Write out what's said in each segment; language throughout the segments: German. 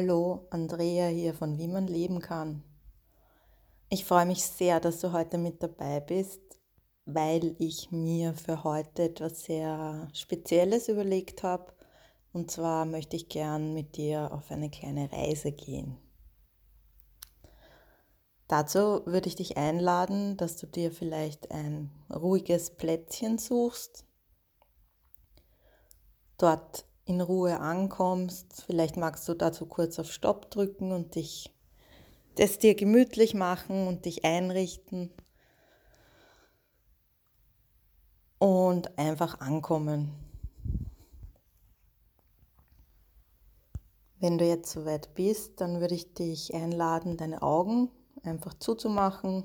Hallo, Andrea hier von Wie man leben kann. Ich freue mich sehr, dass du heute mit dabei bist, weil ich mir für heute etwas sehr Spezielles überlegt habe. Und zwar möchte ich gern mit dir auf eine kleine Reise gehen. Dazu würde ich dich einladen, dass du dir vielleicht ein ruhiges Plätzchen suchst, dort in Ruhe ankommst. Vielleicht magst du dazu kurz auf Stopp drücken und dich das dir gemütlich machen und dich einrichten und einfach ankommen. Wenn du jetzt soweit bist, dann würde ich dich einladen, deine Augen einfach zuzumachen.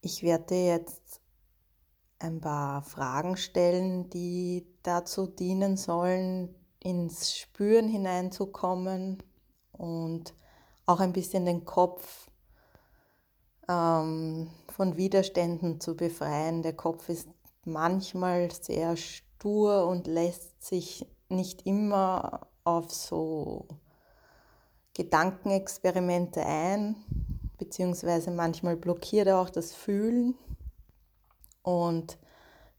Ich werde jetzt ein paar Fragen stellen, die dazu dienen sollen, ins Spüren hineinzukommen und auch ein bisschen den Kopf ähm, von Widerständen zu befreien. Der Kopf ist manchmal sehr stur und lässt sich nicht immer auf so Gedankenexperimente ein, beziehungsweise manchmal blockiert er auch das Fühlen. Und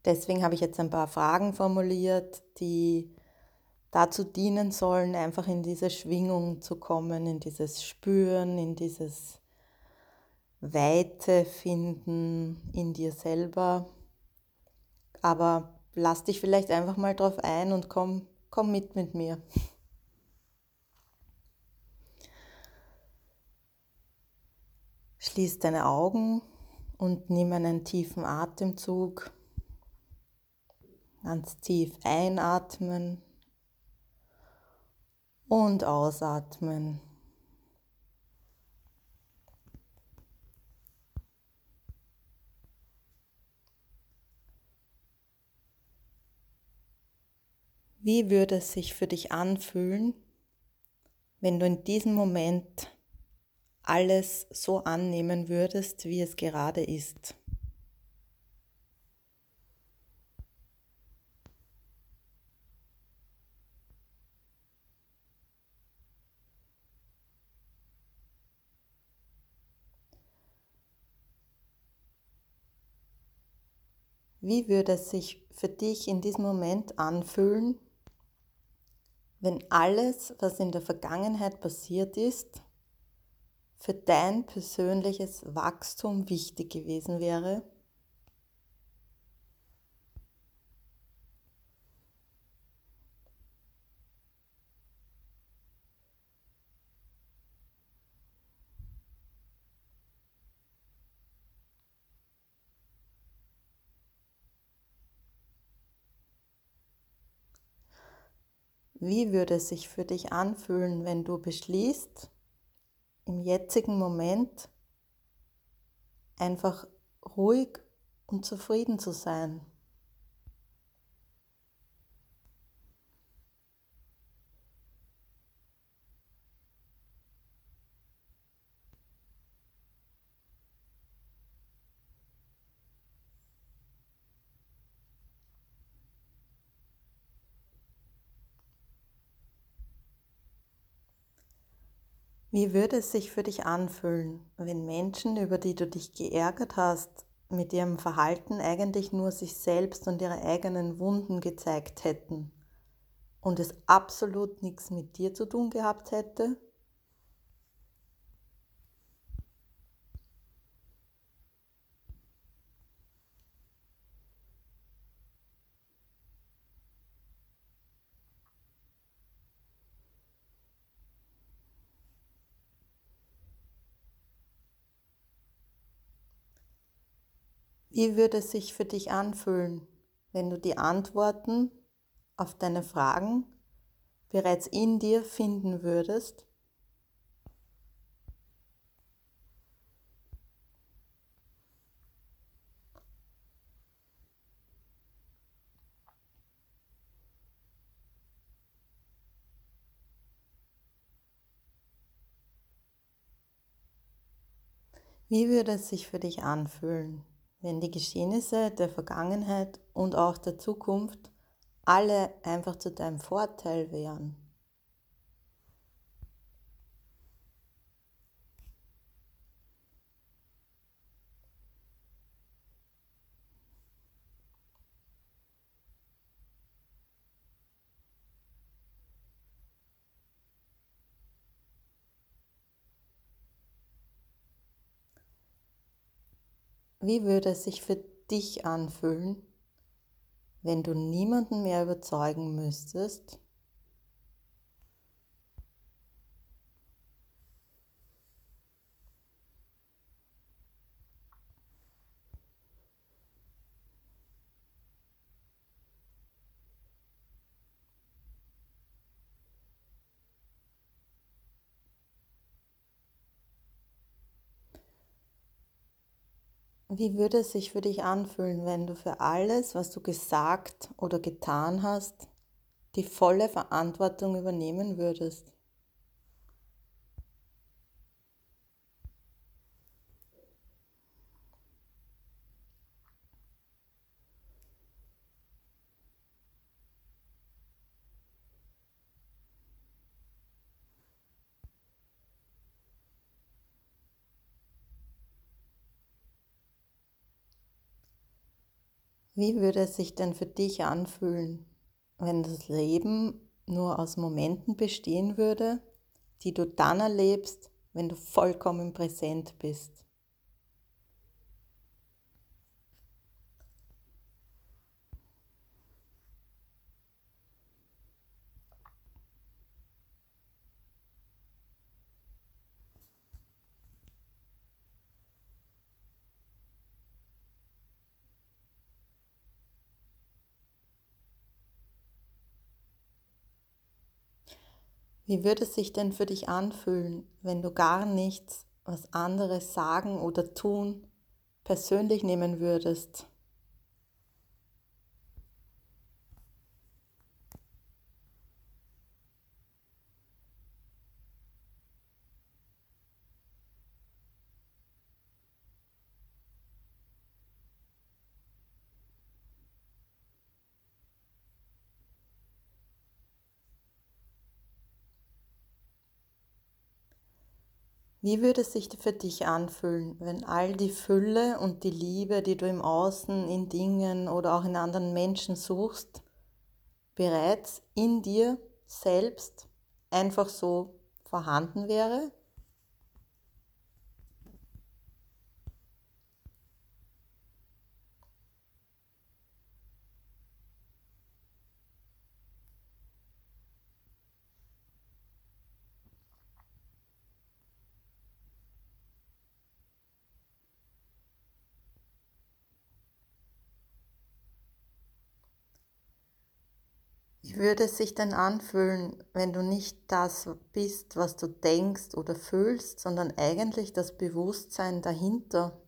deswegen habe ich jetzt ein paar Fragen formuliert, die dazu dienen sollen, einfach in diese Schwingung zu kommen, in dieses Spüren, in dieses Weite finden in dir selber. Aber lass dich vielleicht einfach mal drauf ein und komm, komm mit mit mir. Schließ deine Augen und nimm einen tiefen Atemzug. Ganz tief einatmen und ausatmen. Wie würde es sich für dich anfühlen, wenn du in diesem Moment alles so annehmen würdest, wie es gerade ist. Wie würde es sich für dich in diesem Moment anfühlen, wenn alles, was in der Vergangenheit passiert ist, für dein persönliches Wachstum wichtig gewesen wäre? Wie würde es sich für dich anfühlen, wenn du beschließt, im jetzigen Moment einfach ruhig und zufrieden zu sein. Wie würde es sich für dich anfühlen, wenn Menschen, über die du dich geärgert hast, mit ihrem Verhalten eigentlich nur sich selbst und ihre eigenen Wunden gezeigt hätten und es absolut nichts mit dir zu tun gehabt hätte? Wie würde es sich für dich anfühlen, wenn du die Antworten auf deine Fragen bereits in dir finden würdest? Wie würde es sich für dich anfühlen, wenn die Geschehnisse der Vergangenheit und auch der Zukunft alle einfach zu deinem Vorteil wären. Wie würde es sich für dich anfühlen, wenn du niemanden mehr überzeugen müsstest, Wie würde es sich für dich anfühlen, wenn du für alles, was du gesagt oder getan hast, die volle Verantwortung übernehmen würdest? Wie würde es sich denn für dich anfühlen, wenn das Leben nur aus Momenten bestehen würde, die du dann erlebst, wenn du vollkommen präsent bist? Wie würde es sich denn für dich anfühlen, wenn du gar nichts, was andere sagen oder tun, persönlich nehmen würdest? Wie würde es sich für dich anfühlen, wenn all die Fülle und die Liebe, die du im Außen, in Dingen oder auch in anderen Menschen suchst, bereits in dir selbst einfach so vorhanden wäre? Wie würde es sich denn anfühlen, wenn du nicht das bist, was du denkst oder fühlst, sondern eigentlich das Bewusstsein dahinter?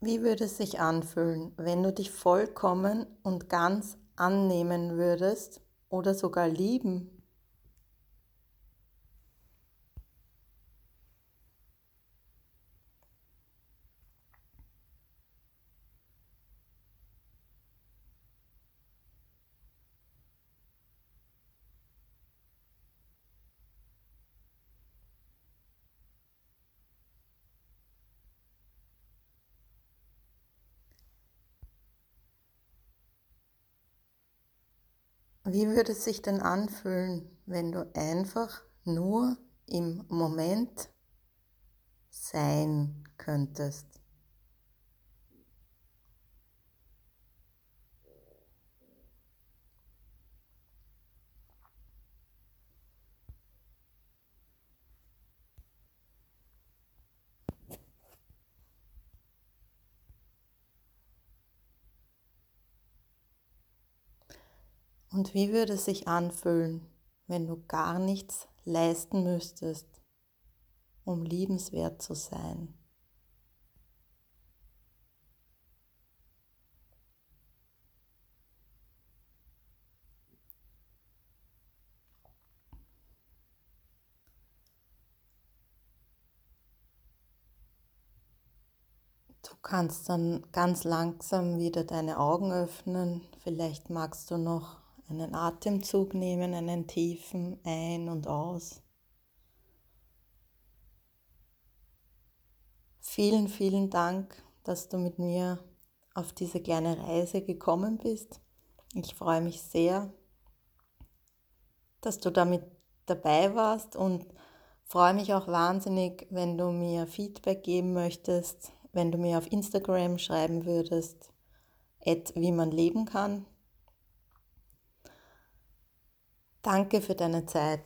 Wie würde es sich anfühlen, wenn du dich vollkommen und ganz annehmen würdest oder sogar lieben? Wie würde es sich denn anfühlen, wenn du einfach nur im Moment sein könntest? Und wie würde es sich anfühlen, wenn du gar nichts leisten müsstest, um liebenswert zu sein? Du kannst dann ganz langsam wieder deine Augen öffnen. Vielleicht magst du noch einen Atemzug nehmen, einen tiefen Ein- und Aus. Vielen, vielen Dank, dass du mit mir auf diese kleine Reise gekommen bist. Ich freue mich sehr, dass du damit dabei warst und freue mich auch wahnsinnig, wenn du mir Feedback geben möchtest, wenn du mir auf Instagram schreiben würdest, wie man leben kann. Danke für deine Zeit.